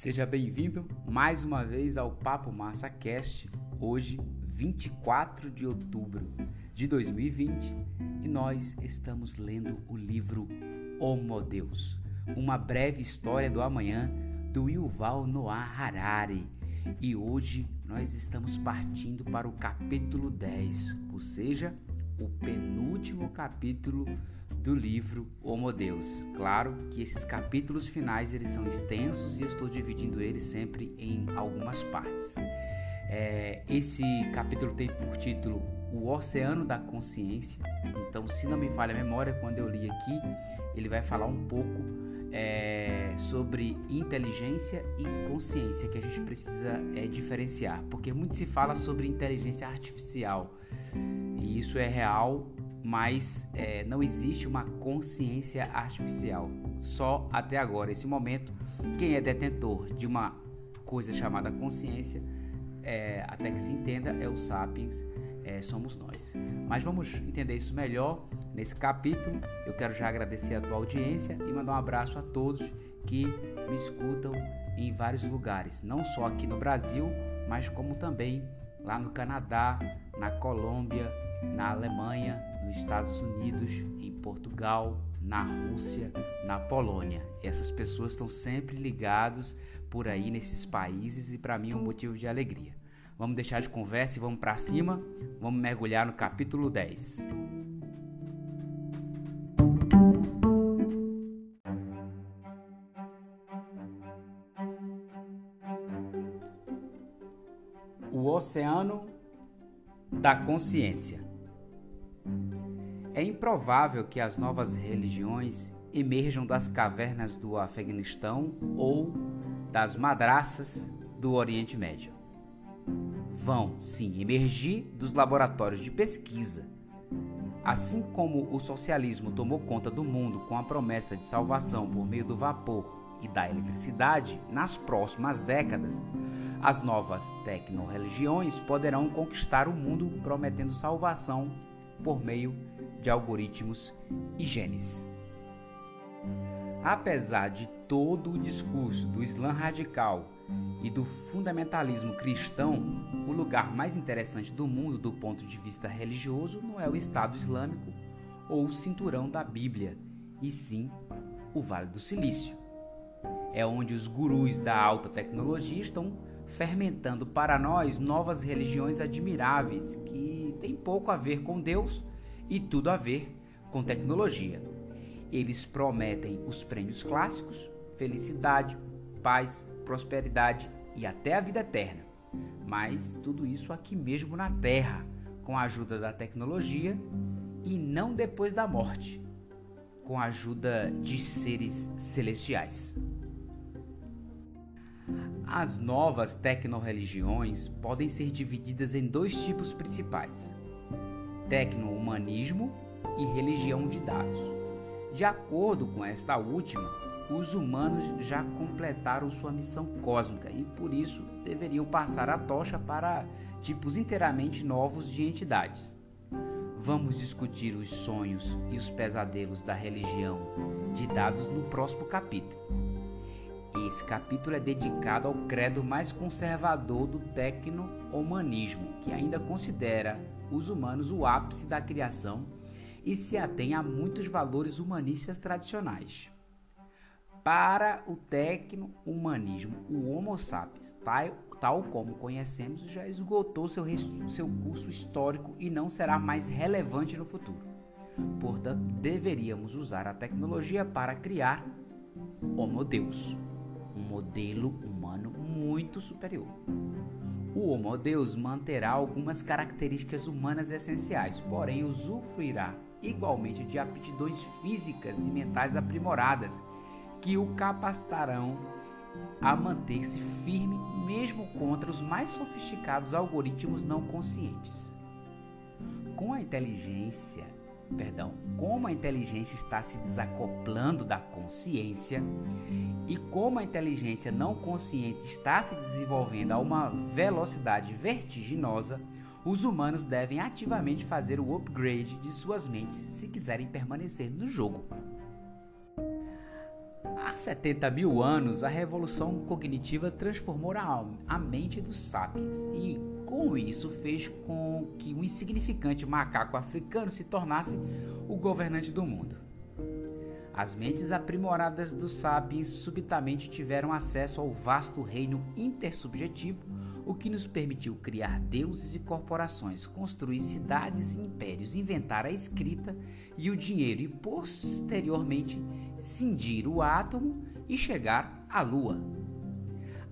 Seja bem-vindo mais uma vez ao Papo Massa Cast, hoje 24 de outubro de 2020, e nós estamos lendo o livro Homo Deus, uma breve história do amanhã do Yuval Noah Harari. E hoje nós estamos partindo para o capítulo 10, ou seja, o penúltimo capítulo do livro Homo Deus. Claro que esses capítulos finais eles são extensos e eu estou dividindo eles sempre em algumas partes. É, esse capítulo tem por título O Oceano da Consciência. Então, se não me falha a memória, quando eu li aqui, ele vai falar um pouco é, sobre inteligência e consciência que a gente precisa é, diferenciar, porque muito se fala sobre inteligência artificial. E isso é real mas é, não existe uma consciência artificial. Só até agora, esse momento, quem é detentor de uma coisa chamada consciência, é, até que se entenda, é o Sapiens, é, somos nós. Mas vamos entender isso melhor nesse capítulo. Eu quero já agradecer a tua audiência e mandar um abraço a todos que me escutam em vários lugares, não só aqui no Brasil, mas como também lá no Canadá, na Colômbia, na Alemanha, nos Estados Unidos, em Portugal, na Rússia, na Polônia. Essas pessoas estão sempre ligadas por aí nesses países e para mim é um motivo de alegria. Vamos deixar de conversa e vamos para cima, vamos mergulhar no capítulo 10. O oceano da consciência. É improvável que as novas religiões emerjam das cavernas do Afeganistão ou das madraças do Oriente Médio. Vão, sim, emergir dos laboratórios de pesquisa. Assim como o socialismo tomou conta do mundo com a promessa de salvação por meio do vapor e da eletricidade, nas próximas décadas, as novas tecno-religiões poderão conquistar o mundo prometendo salvação por meio de algoritmos e genes. Apesar de todo o discurso do Islã radical e do fundamentalismo cristão, o lugar mais interessante do mundo do ponto de vista religioso não é o Estado Islâmico ou o cinturão da Bíblia, e sim o Vale do Silício. É onde os gurus da alta tecnologia estão fermentando para nós novas religiões admiráveis que têm pouco a ver com Deus e tudo a ver com tecnologia. Eles prometem os prêmios clássicos, felicidade, paz, prosperidade e até a vida eterna. Mas tudo isso aqui mesmo na Terra, com a ajuda da tecnologia e não depois da morte, com a ajuda de seres celestiais. As novas tecnoreligiões podem ser divididas em dois tipos principais: tecno-humanismo e religião de dados. De acordo com esta última, os humanos já completaram sua missão cósmica e por isso deveriam passar a tocha para tipos inteiramente novos de entidades. Vamos discutir os sonhos e os pesadelos da religião de dados no próximo capítulo. Esse capítulo é dedicado ao credo mais conservador do tecno-humanismo, que ainda considera os humanos o ápice da criação e se atém a muitos valores humanistas tradicionais. Para o tecno-humanismo, o Homo sapiens, tal, tal como conhecemos, já esgotou seu, seu curso histórico e não será mais relevante no futuro. Portanto, deveríamos usar a tecnologia para criar Homo Deus, um modelo humano muito superior o Homo Deus manterá algumas características humanas essenciais, porém usufruirá igualmente de aptidões físicas e mentais aprimoradas que o capacitarão a manter-se firme mesmo contra os mais sofisticados algoritmos não conscientes. Com a inteligência perdão, como a inteligência está se desacoplando da consciência e como a inteligência não consciente está se desenvolvendo a uma velocidade vertiginosa, os humanos devem ativamente fazer o upgrade de suas mentes se quiserem permanecer no jogo. Há 70 mil anos, a revolução cognitiva transformou a, a mente dos sapiens e, com isso, fez com que o insignificante macaco africano se tornasse o governante do mundo. As mentes aprimoradas dos sapiens subitamente tiveram acesso ao vasto reino intersubjetivo, o que nos permitiu criar deuses e corporações, construir cidades e impérios, inventar a escrita e o dinheiro e, posteriormente, cindir o átomo e chegar à Lua.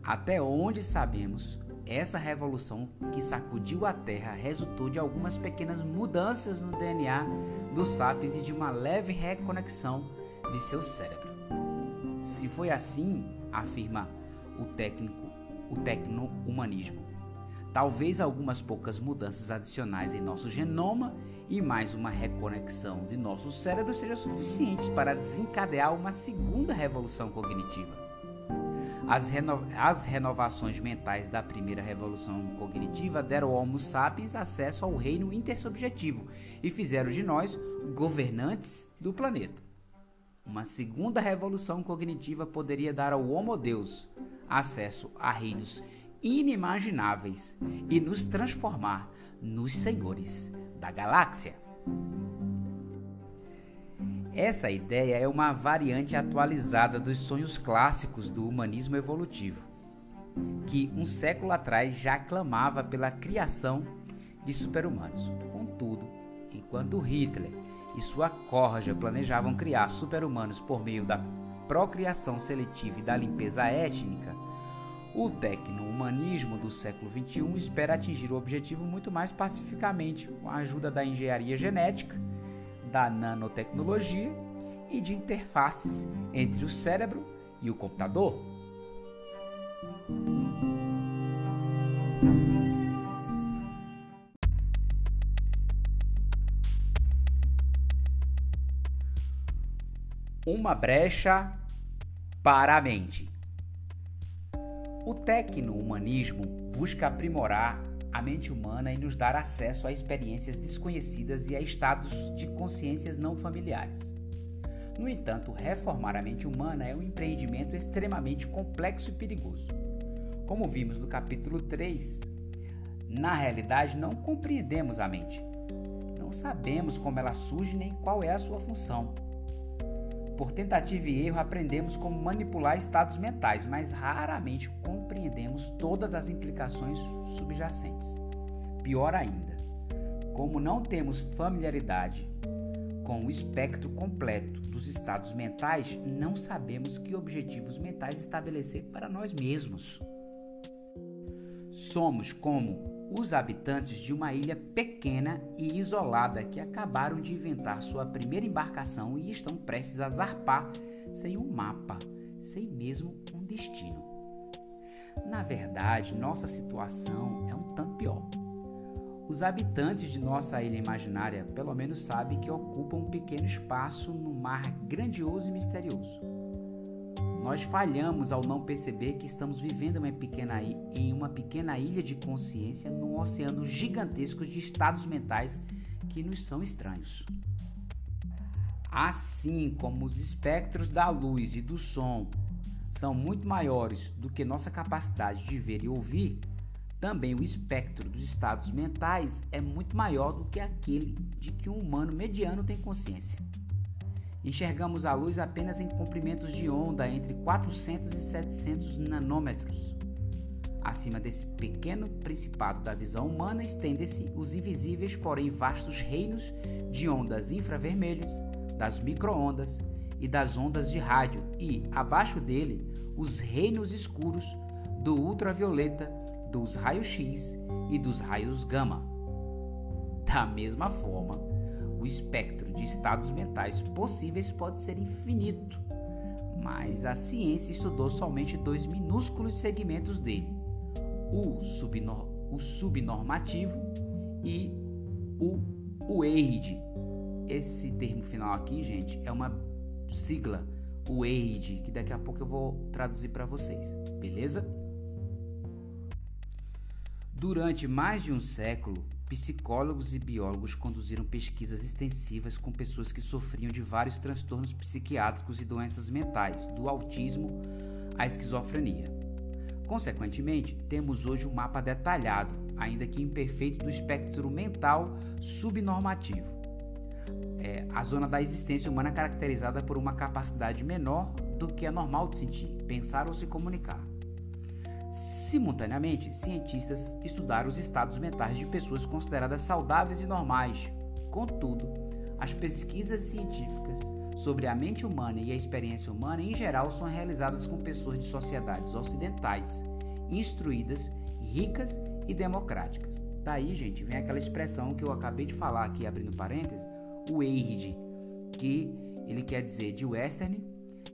Até onde sabemos, essa revolução que sacudiu a Terra resultou de algumas pequenas mudanças no DNA dos sapiens e de uma leve reconexão de seu cérebro. Se foi assim, afirma o técnico, o tecno-humanismo, talvez algumas poucas mudanças adicionais em nosso genoma e mais uma reconexão de nosso cérebro sejam suficientes para desencadear uma segunda revolução cognitiva. As, reno as, renovações mentais da primeira revolução cognitiva deram ao Homo sapiens acesso ao reino intersubjetivo e fizeram de nós governantes do planeta. Uma segunda revolução cognitiva poderia dar ao Homo Deus acesso a reinos inimagináveis e nos transformar nos senhores da galáxia. Essa ideia é uma variante atualizada dos sonhos clássicos do humanismo evolutivo, que um século atrás já clamava pela criação de super-humanos. Contudo, enquanto Hitler e sua corja planejavam criar super-humanos por meio da procriação seletiva e da limpeza étnica, o tecno-humanismo do século XXI espera atingir o objetivo muito mais pacificamente, com a ajuda da engenharia genética, da nanotecnologia e de interfaces entre o cérebro e o computador. Uma brecha para a mente. O tecno-humanismo busca aprimorar a mente humana e nos dar acesso a experiências desconhecidas e a estados de consciências não familiares. No entanto, reformar a mente humana é um empreendimento extremamente complexo e perigoso. Como vimos no capítulo 3, na realidade não compreendemos a mente. Não sabemos como ela surge nem qual é a sua função. Por tentativa e erro, aprendemos como manipular estados mentais, mas raramente compreendemos todas as implicações subjacentes. Pior ainda, como não temos familiaridade com o espectro completo dos estados mentais, não sabemos que objetivos mentais estabelecer para nós mesmos. Somos como os habitantes de uma ilha pequena e isolada que acabaram de inventar sua primeira embarcação e estão prestes a zarpar sem um mapa, sem mesmo um destino. Na verdade, nossa situação é um tanto pior. Os habitantes de nossa ilha imaginária pelo menos sabem que ocupam um pequeno espaço no mar grandioso e misterioso nós falhamos ao não perceber que estamos vivendo uma pequena, em uma pequena ilha de consciência num oceano gigantesco de estados mentais que nos são estranhos. Assim como os espectros da luz e do som são muito maiores do que nossa capacidade de ver e ouvir, também o espectro dos estados mentais é muito maior do que aquele de que um humano mediano tem consciência. Enxergamos a luz apenas em comprimentos de onda entre 400 e 700 nanômetros. Acima desse pequeno principado da visão humana estendem-se os invisíveis, porém vastos reinos de ondas infravermelhas, das microondas e das ondas de rádio, e, abaixo dele, os reinos escuros do ultravioleta, dos raios-x e dos raios gama. Da mesma forma, o espectro de estados mentais possíveis pode ser infinito, mas a ciência estudou somente dois minúsculos segmentos dele: o, subnor o subnormativo e o UEID. Esse termo final aqui, gente, é uma sigla, UEID, que daqui a pouco eu vou traduzir para vocês, beleza? Durante mais de um século, psicólogos e biólogos conduziram pesquisas extensivas com pessoas que sofriam de vários transtornos psiquiátricos e doenças mentais, do autismo à esquizofrenia. Consequentemente, temos hoje um mapa detalhado, ainda que imperfeito, do espectro mental subnormativo. É, a zona da existência humana é caracterizada por uma capacidade menor do que é normal de sentir, pensar ou se comunicar. Simultaneamente, cientistas estudaram os estados mentais de pessoas consideradas saudáveis e normais. Contudo, as pesquisas científicas sobre a mente humana e a experiência humana em geral são realizadas com pessoas de sociedades ocidentais, instruídas, ricas e democráticas. Daí, gente, vem aquela expressão que eu acabei de falar aqui, abrindo parênteses, o EIRD, que ele quer dizer de Western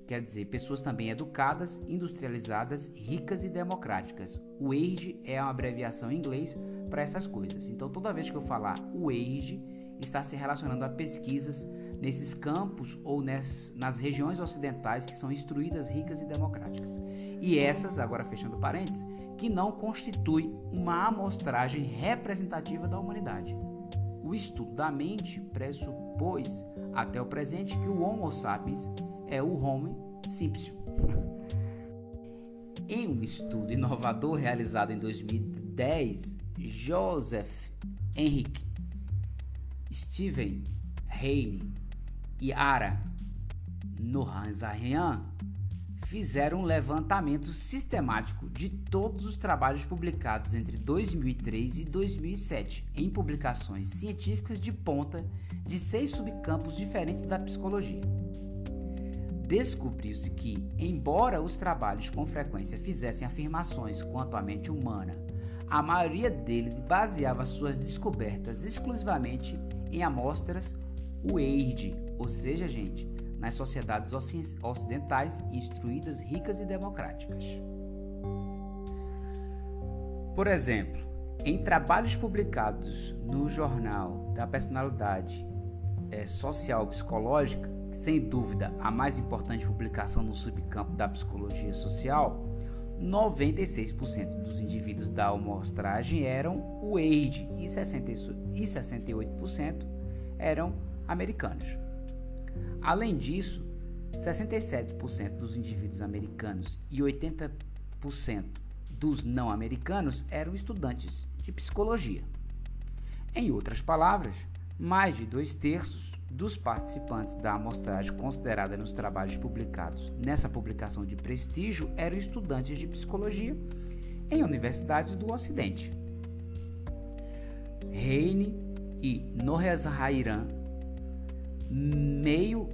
quer dizer pessoas também educadas, industrializadas, ricas e democráticas. O AGE é uma abreviação em inglês para essas coisas. Então, toda vez que eu falar o AGE, está se relacionando a pesquisas nesses campos ou nas, nas regiões ocidentais que são instruídas, ricas e democráticas. E essas, agora fechando parênteses, que não constitui uma amostragem representativa da humanidade. O estudo da mente pressupôs até o presente que o Homo sapiens é o Homo simpson. em um estudo inovador realizado em 2010, Joseph Henrique, Steven Heine e Ara Nohanzarian fizeram um levantamento sistemático de todos os trabalhos publicados entre 2003 e 2007 em publicações científicas de ponta de seis subcampos diferentes da psicologia descobriu-se que, embora os trabalhos com frequência fizessem afirmações quanto à mente humana, a maioria deles baseava suas descobertas exclusivamente em amostras UEIRD, ou seja, gente, nas sociedades ocidentais instruídas, ricas e democráticas. Por exemplo, em trabalhos publicados no Jornal da Personalidade é, Social Psicológica, sem dúvida a mais importante publicação no subcampo da psicologia social, 96% dos indivíduos da amostragem eram AIDS e 68% eram americanos. Além disso, 67% dos indivíduos americanos e 80% dos não americanos eram estudantes de psicologia. Em outras palavras, mais de dois terços dos participantes da amostragem considerada nos trabalhos publicados nessa publicação de prestígio eram estudantes de psicologia em universidades do Ocidente. Reine e Norrezhairan, meio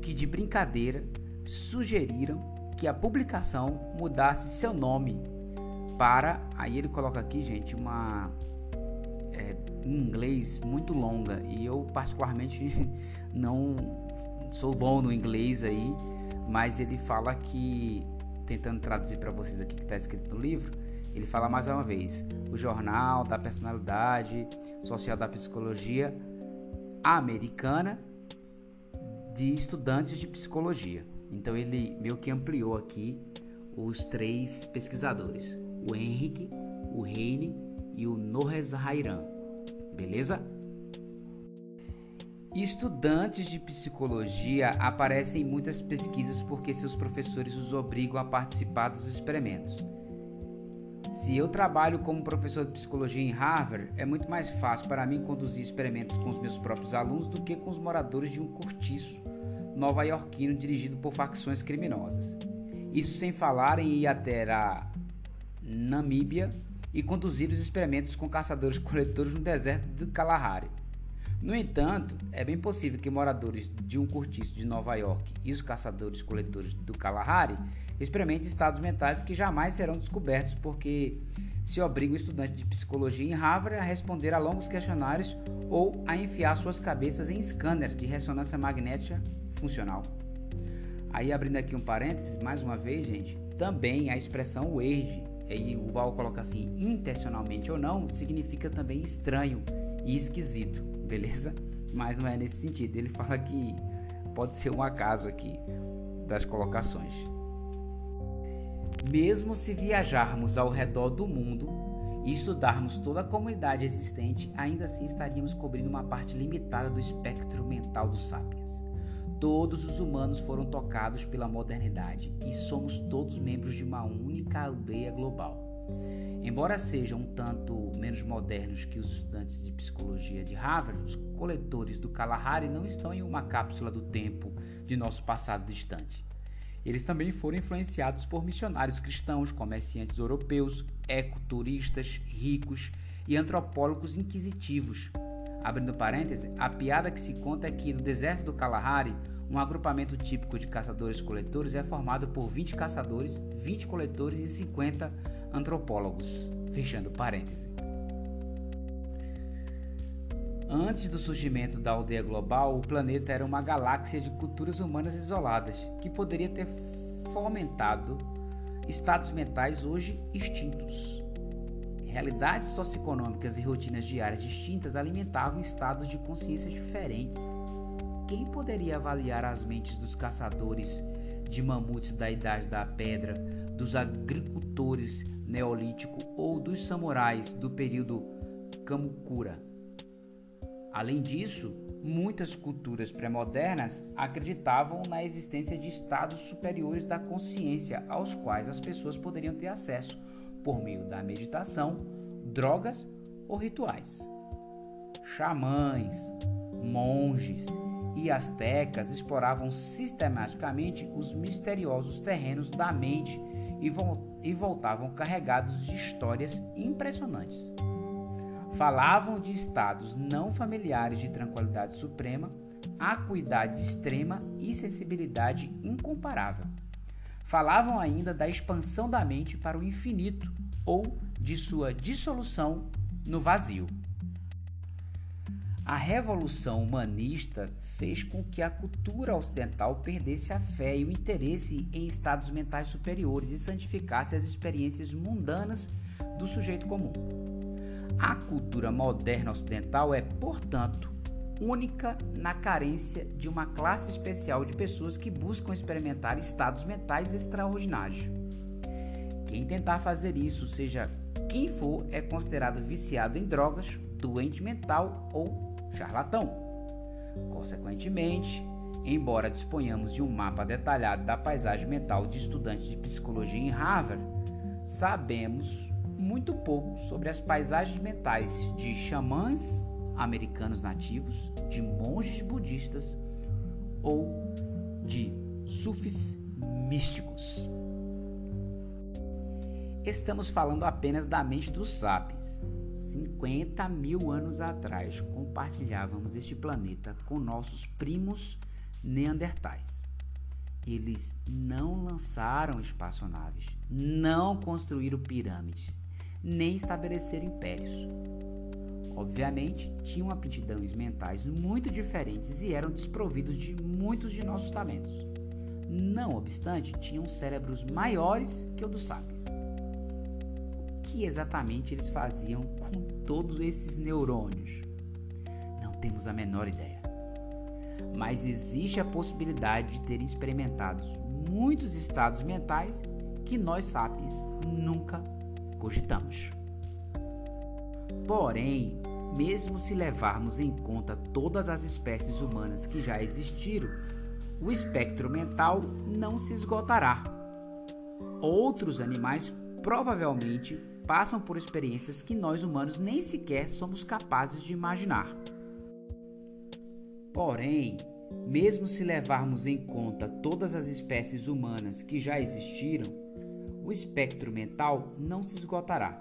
que de brincadeira, sugeriram que a publicação mudasse seu nome para, aí ele coloca aqui, gente, uma é, em inglês muito longa e eu particularmente não sou bom no inglês aí, mas ele fala que tentando traduzir para vocês aqui que está escrito no livro, ele fala mais uma vez o jornal da personalidade social da psicologia americana de estudantes de psicologia. Então ele meio que ampliou aqui os três pesquisadores, o Henrique, o Reine e o Norres Hairan. Beleza? Estudantes de psicologia aparecem em muitas pesquisas porque seus professores os obrigam a participar dos experimentos. Se eu trabalho como professor de psicologia em Harvard, é muito mais fácil para mim conduzir experimentos com os meus próprios alunos do que com os moradores de um cortiço nova-iorquino dirigido por facções criminosas. Isso sem falar em ir até a Namíbia e conduzir os experimentos com caçadores-coletores no deserto do Kalahari. No entanto, é bem possível que moradores de um cortiço de Nova York e os caçadores-coletores do Kalahari experimentem estados mentais que jamais serão descobertos porque se obriga o estudante de psicologia em Harvard a responder a longos questionários ou a enfiar suas cabeças em scanner de ressonância magnética funcional. Aí abrindo aqui um parênteses, mais uma vez, gente, também a expressão wage e o Val coloca assim, intencionalmente ou não, significa também estranho e esquisito, beleza? Mas não é nesse sentido. Ele fala que pode ser um acaso aqui das colocações. Mesmo se viajarmos ao redor do mundo e estudarmos toda a comunidade existente, ainda assim estaríamos cobrindo uma parte limitada do espectro mental dos sapiens. Todos os humanos foram tocados pela modernidade e somos todos membros de uma única aldeia global. Embora sejam um tanto menos modernos que os estudantes de psicologia de Harvard, os coletores do Kalahari não estão em uma cápsula do tempo de nosso passado distante. Eles também foram influenciados por missionários cristãos, comerciantes europeus, ecoturistas, ricos e antropólogos inquisitivos. Abrindo parênteses, a piada que se conta é que no deserto do Kalahari, um agrupamento típico de caçadores-coletores é formado por 20 caçadores, 20 coletores e 50 antropólogos. Fechando parênteses. Antes do surgimento da aldeia global, o planeta era uma galáxia de culturas humanas isoladas, que poderia ter fomentado estados mentais hoje extintos. Realidades socioeconômicas e rotinas diárias distintas alimentavam estados de consciência diferentes. Quem poderia avaliar as mentes dos caçadores de mamutes da Idade da Pedra, dos agricultores neolítico ou dos samurais do período Kamakura? Além disso, muitas culturas pré-modernas acreditavam na existência de estados superiores da consciência aos quais as pessoas poderiam ter acesso por meio da meditação, drogas ou rituais. Xamães, monges e astecas exploravam sistematicamente os misteriosos terrenos da mente e, e voltavam carregados de histórias impressionantes. Falavam de estados não familiares de tranquilidade suprema, acuidade extrema e sensibilidade incomparável. Falavam ainda da expansão da mente para o infinito ou de sua dissolução no vazio. A revolução humanista fez com que a cultura ocidental perdesse a fé e o interesse em estados mentais superiores e santificasse as experiências mundanas do sujeito comum. A cultura moderna ocidental é, portanto, única na carência de uma classe especial de pessoas que buscam experimentar estados mentais extraordinários. Quem tentar fazer isso, seja quem for, é considerado viciado em drogas, doente mental ou charlatão. Consequentemente, embora disponhamos de um mapa detalhado da paisagem mental de estudantes de psicologia em Harvard, sabemos muito pouco sobre as paisagens mentais de xamãs americanos nativos, de monges budistas ou de sufis místicos. Estamos falando apenas da mente dos sapiens. 50 mil anos atrás compartilhávamos este planeta com nossos primos neandertais. Eles não lançaram espaçonaves, não construíram pirâmides, nem estabelecer impérios. Obviamente, tinham aptidões mentais muito diferentes e eram desprovidos de muitos de nossos talentos. Não obstante, tinham cérebros maiores que o dos sapiens. Que exatamente eles faziam com todos esses neurônios? Não temos a menor ideia. Mas existe a possibilidade de terem experimentado muitos estados mentais que nós sapiens nunca cogitamos. Porém, mesmo se levarmos em conta todas as espécies humanas que já existiram, o espectro mental não se esgotará. Outros animais provavelmente passam por experiências que nós humanos nem sequer somos capazes de imaginar. Porém, mesmo se levarmos em conta todas as espécies humanas que já existiram, o espectro mental não se esgotará.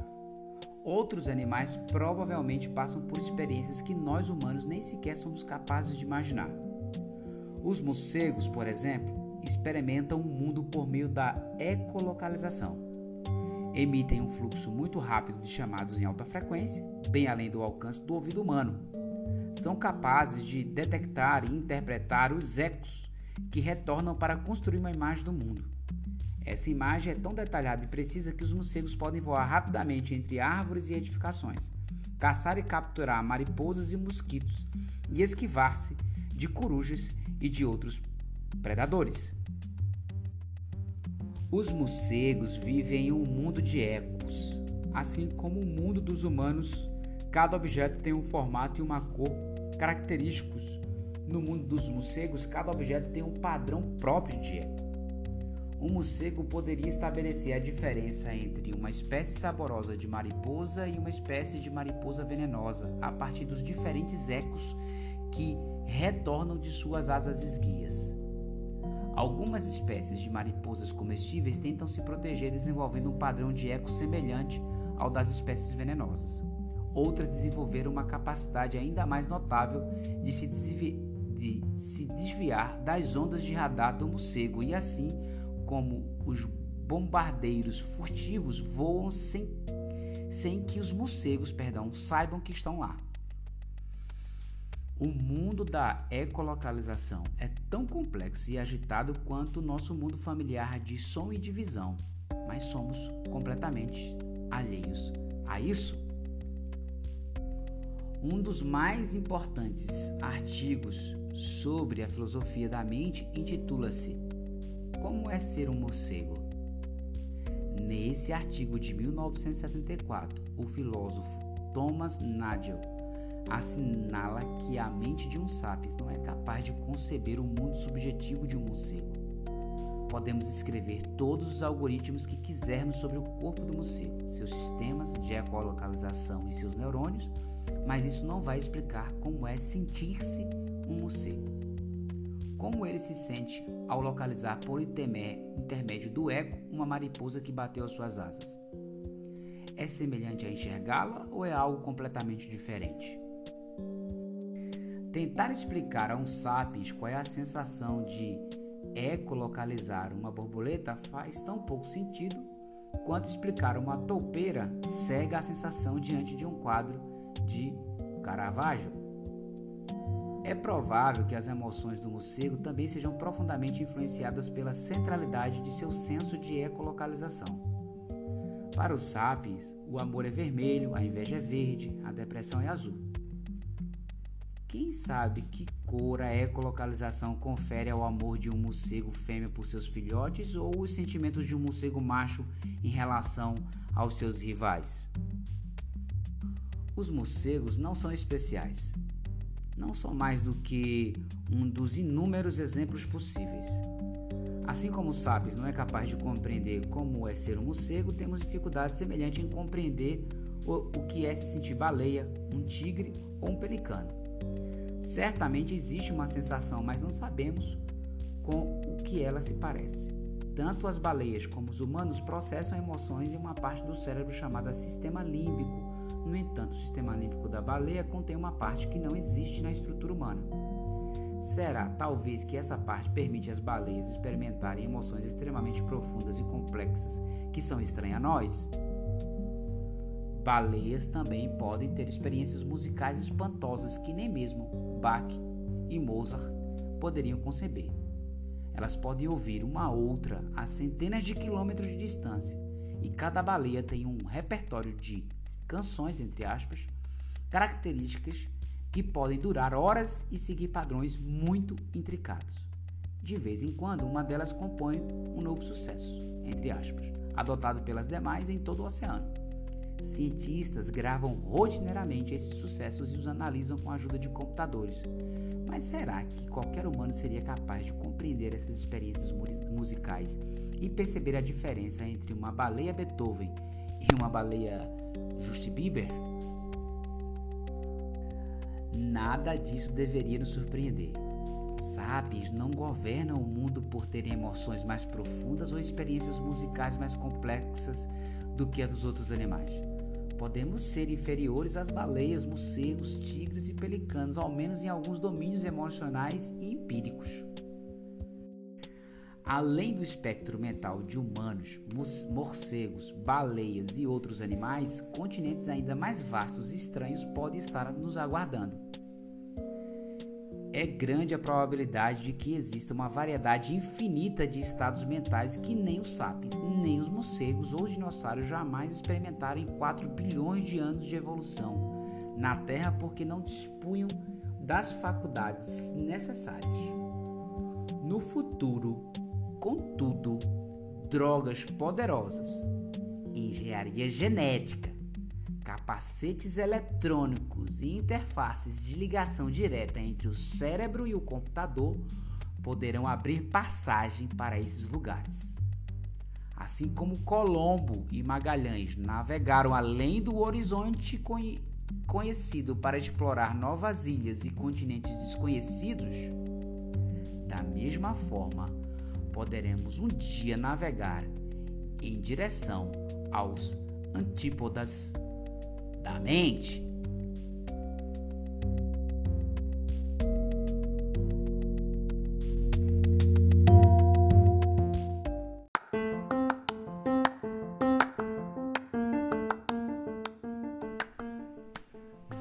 Outros animais provavelmente passam por experiências que nós humanos nem sequer somos capazes de imaginar. Os morcegos, por exemplo, experimentam o mundo por meio da ecolocalização. Emitem um fluxo muito rápido de chamados em alta frequência, bem além do alcance do ouvido humano. São capazes de detectar e interpretar os ecos que retornam para construir uma imagem do mundo. Essa imagem é tão detalhada e precisa que os morcegos podem voar rapidamente entre árvores e edificações, caçar e capturar mariposas e mosquitos e esquivar-se de corujas e de outros predadores. Os morcegos vivem em um mundo de ecos. Assim como o mundo dos humanos, cada objeto tem um formato e uma cor característicos. No mundo dos morcegos, cada objeto tem um padrão próprio de eco. Um morcego poderia estabelecer a diferença entre uma espécie saborosa de mariposa e uma espécie de mariposa venenosa a partir dos diferentes ecos que retornam de suas asas esguias. Algumas espécies de mariposas comestíveis tentam se proteger desenvolvendo um padrão de eco semelhante ao das espécies venenosas. Outras desenvolveram uma capacidade ainda mais notável de se, desvi de se desviar das ondas de radar do morcego e assim como os bombardeiros furtivos voam sem, sem que os morcegos perdão, saibam que estão lá. O mundo da ecolocalização é tão complexo e agitado quanto o nosso mundo familiar de som e de visão, mas somos completamente alheios a isso. Um dos mais importantes artigos sobre a filosofia da mente intitula-se como é ser um morcego? Nesse artigo de 1974, o filósofo Thomas Nagel assinala que a mente de um sapiens não é capaz de conceber o mundo subjetivo de um morcego. Podemos escrever todos os algoritmos que quisermos sobre o corpo do morcego, seus sistemas de ecolocalização e seus neurônios, mas isso não vai explicar como é sentir-se um morcego como ele se sente ao localizar por intermédio do eco uma mariposa que bateu as suas asas. É semelhante a enxergá-la ou é algo completamente diferente? Tentar explicar a um sapiens qual é a sensação de ecolocalizar uma borboleta faz tão pouco sentido quanto explicar uma toupeira cega a sensação diante de um quadro de Caravaggio. É provável que as emoções do morcego também sejam profundamente influenciadas pela centralidade de seu senso de ecolocalização. Para os sapiens, o amor é vermelho, a inveja é verde, a depressão é azul. Quem sabe que cor a ecolocalização confere ao amor de um morcego fêmea por seus filhotes ou os sentimentos de um morcego macho em relação aos seus rivais? Os morcegos não são especiais não são mais do que um dos inúmeros exemplos possíveis. Assim como o Sapiens não é capaz de compreender como é ser um morcego, temos dificuldade semelhante em compreender o, o que é se sentir baleia, um tigre ou um pelicano. Certamente existe uma sensação, mas não sabemos com o que ela se parece. Tanto as baleias como os humanos processam emoções em uma parte do cérebro chamada sistema límbico, no entanto, o sistema límbico da baleia contém uma parte que não existe na estrutura humana. Será talvez que essa parte permite às baleias experimentarem emoções extremamente profundas e complexas que são estranhas a nós? Baleias também podem ter experiências musicais espantosas que nem mesmo Bach e Mozart poderiam conceber. Elas podem ouvir uma outra a centenas de quilômetros de distância, e cada baleia tem um repertório de canções, entre aspas, características que podem durar horas e seguir padrões muito intricados. De vez em quando, uma delas compõe um novo sucesso, entre aspas, adotado pelas demais em todo o oceano. Cientistas gravam rotineiramente esses sucessos e os analisam com a ajuda de computadores. Mas será que qualquer humano seria capaz de compreender essas experiências musicais e perceber a diferença entre uma baleia Beethoven e uma baleia Justin Bieber? Nada disso deveria nos surpreender. Sapiens não governam o mundo por terem emoções mais profundas ou experiências musicais mais complexas do que a dos outros animais. Podemos ser inferiores às baleias, morcegos, tigres e pelicanos, ao menos em alguns domínios emocionais e empíricos. Além do espectro mental de humanos, morcegos, baleias e outros animais, continentes ainda mais vastos e estranhos podem estar nos aguardando. É grande a probabilidade de que exista uma variedade infinita de estados mentais que nem os sapiens, nem os morcegos ou os dinossauros jamais experimentaram em 4 bilhões de anos de evolução na Terra porque não dispunham das faculdades necessárias. No futuro, Contudo, drogas poderosas, engenharia genética, capacetes eletrônicos e interfaces de ligação direta entre o cérebro e o computador poderão abrir passagem para esses lugares. Assim como Colombo e Magalhães navegaram além do horizonte conhecido para explorar novas ilhas e continentes desconhecidos, da mesma forma, poderemos um dia navegar em direção aos antípodas da mente.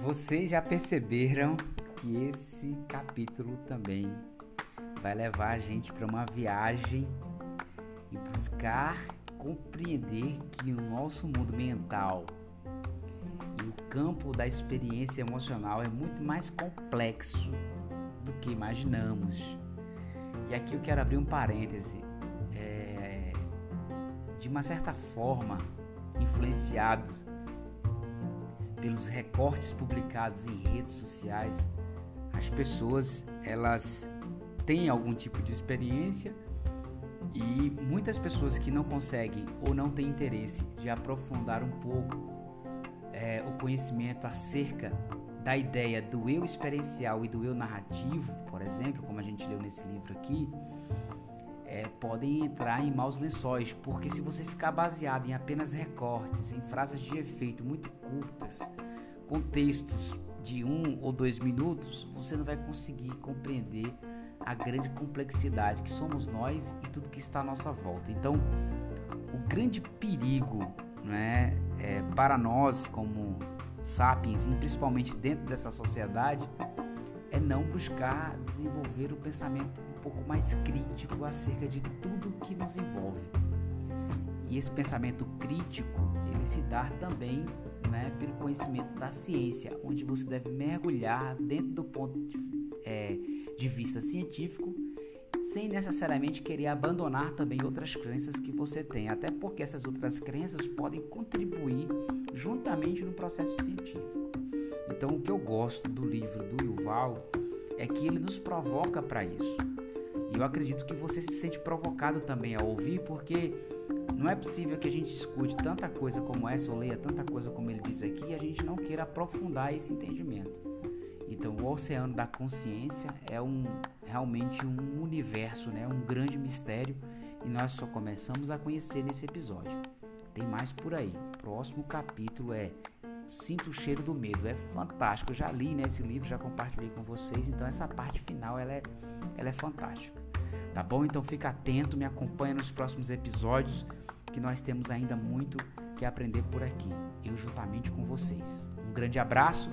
Vocês já perceberam que esse capítulo também vai levar a gente para uma viagem e buscar compreender que o nosso mundo mental campo da experiência emocional é muito mais complexo do que imaginamos. E aqui eu quero abrir um parêntese. É, de uma certa forma, influenciados pelos recortes publicados em redes sociais, as pessoas elas têm algum tipo de experiência e muitas pessoas que não conseguem ou não têm interesse de aprofundar um pouco é, o conhecimento acerca da ideia do eu experiencial e do eu narrativo, por exemplo, como a gente leu nesse livro aqui, é, podem entrar em maus lençóis, porque se você ficar baseado em apenas recortes, em frases de efeito muito curtas, com textos de um ou dois minutos, você não vai conseguir compreender a grande complexidade que somos nós e tudo que está à nossa volta. Então, o grande perigo né, é, para nós como sapiens, e principalmente dentro dessa sociedade, é não buscar desenvolver o pensamento um pouco mais crítico acerca de tudo que nos envolve. E esse pensamento crítico, ele se dá também né, pelo conhecimento da ciência, onde você deve mergulhar dentro do ponto de, é, de vista científico, sem necessariamente querer abandonar também outras crenças que você tem, até porque essas outras crenças podem contribuir juntamente no processo científico. Então, o que eu gosto do livro do Yuval é que ele nos provoca para isso. E eu acredito que você se sente provocado também a ouvir, porque não é possível que a gente escute tanta coisa como essa ou leia tanta coisa como ele diz aqui e a gente não queira aprofundar esse entendimento. Então, o oceano da consciência é um realmente um universo, né? um grande mistério e nós só começamos a conhecer nesse episódio. Tem mais por aí. Próximo capítulo é Sinto o cheiro do medo. É fantástico. Eu já li né, esse livro, já compartilhei com vocês. Então essa parte final ela é, ela é fantástica. Tá bom? Então fica atento, me acompanha nos próximos episódios que nós temos ainda muito que aprender por aqui. Eu juntamente com vocês. Um grande abraço.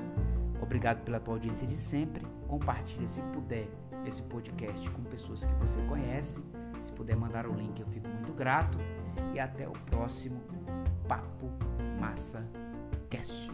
Obrigado pela tua audiência de sempre. Compartilhe se puder esse podcast com pessoas que você conhece. Se puder mandar o link, eu fico muito grato. E até o próximo Papo Massa Cast.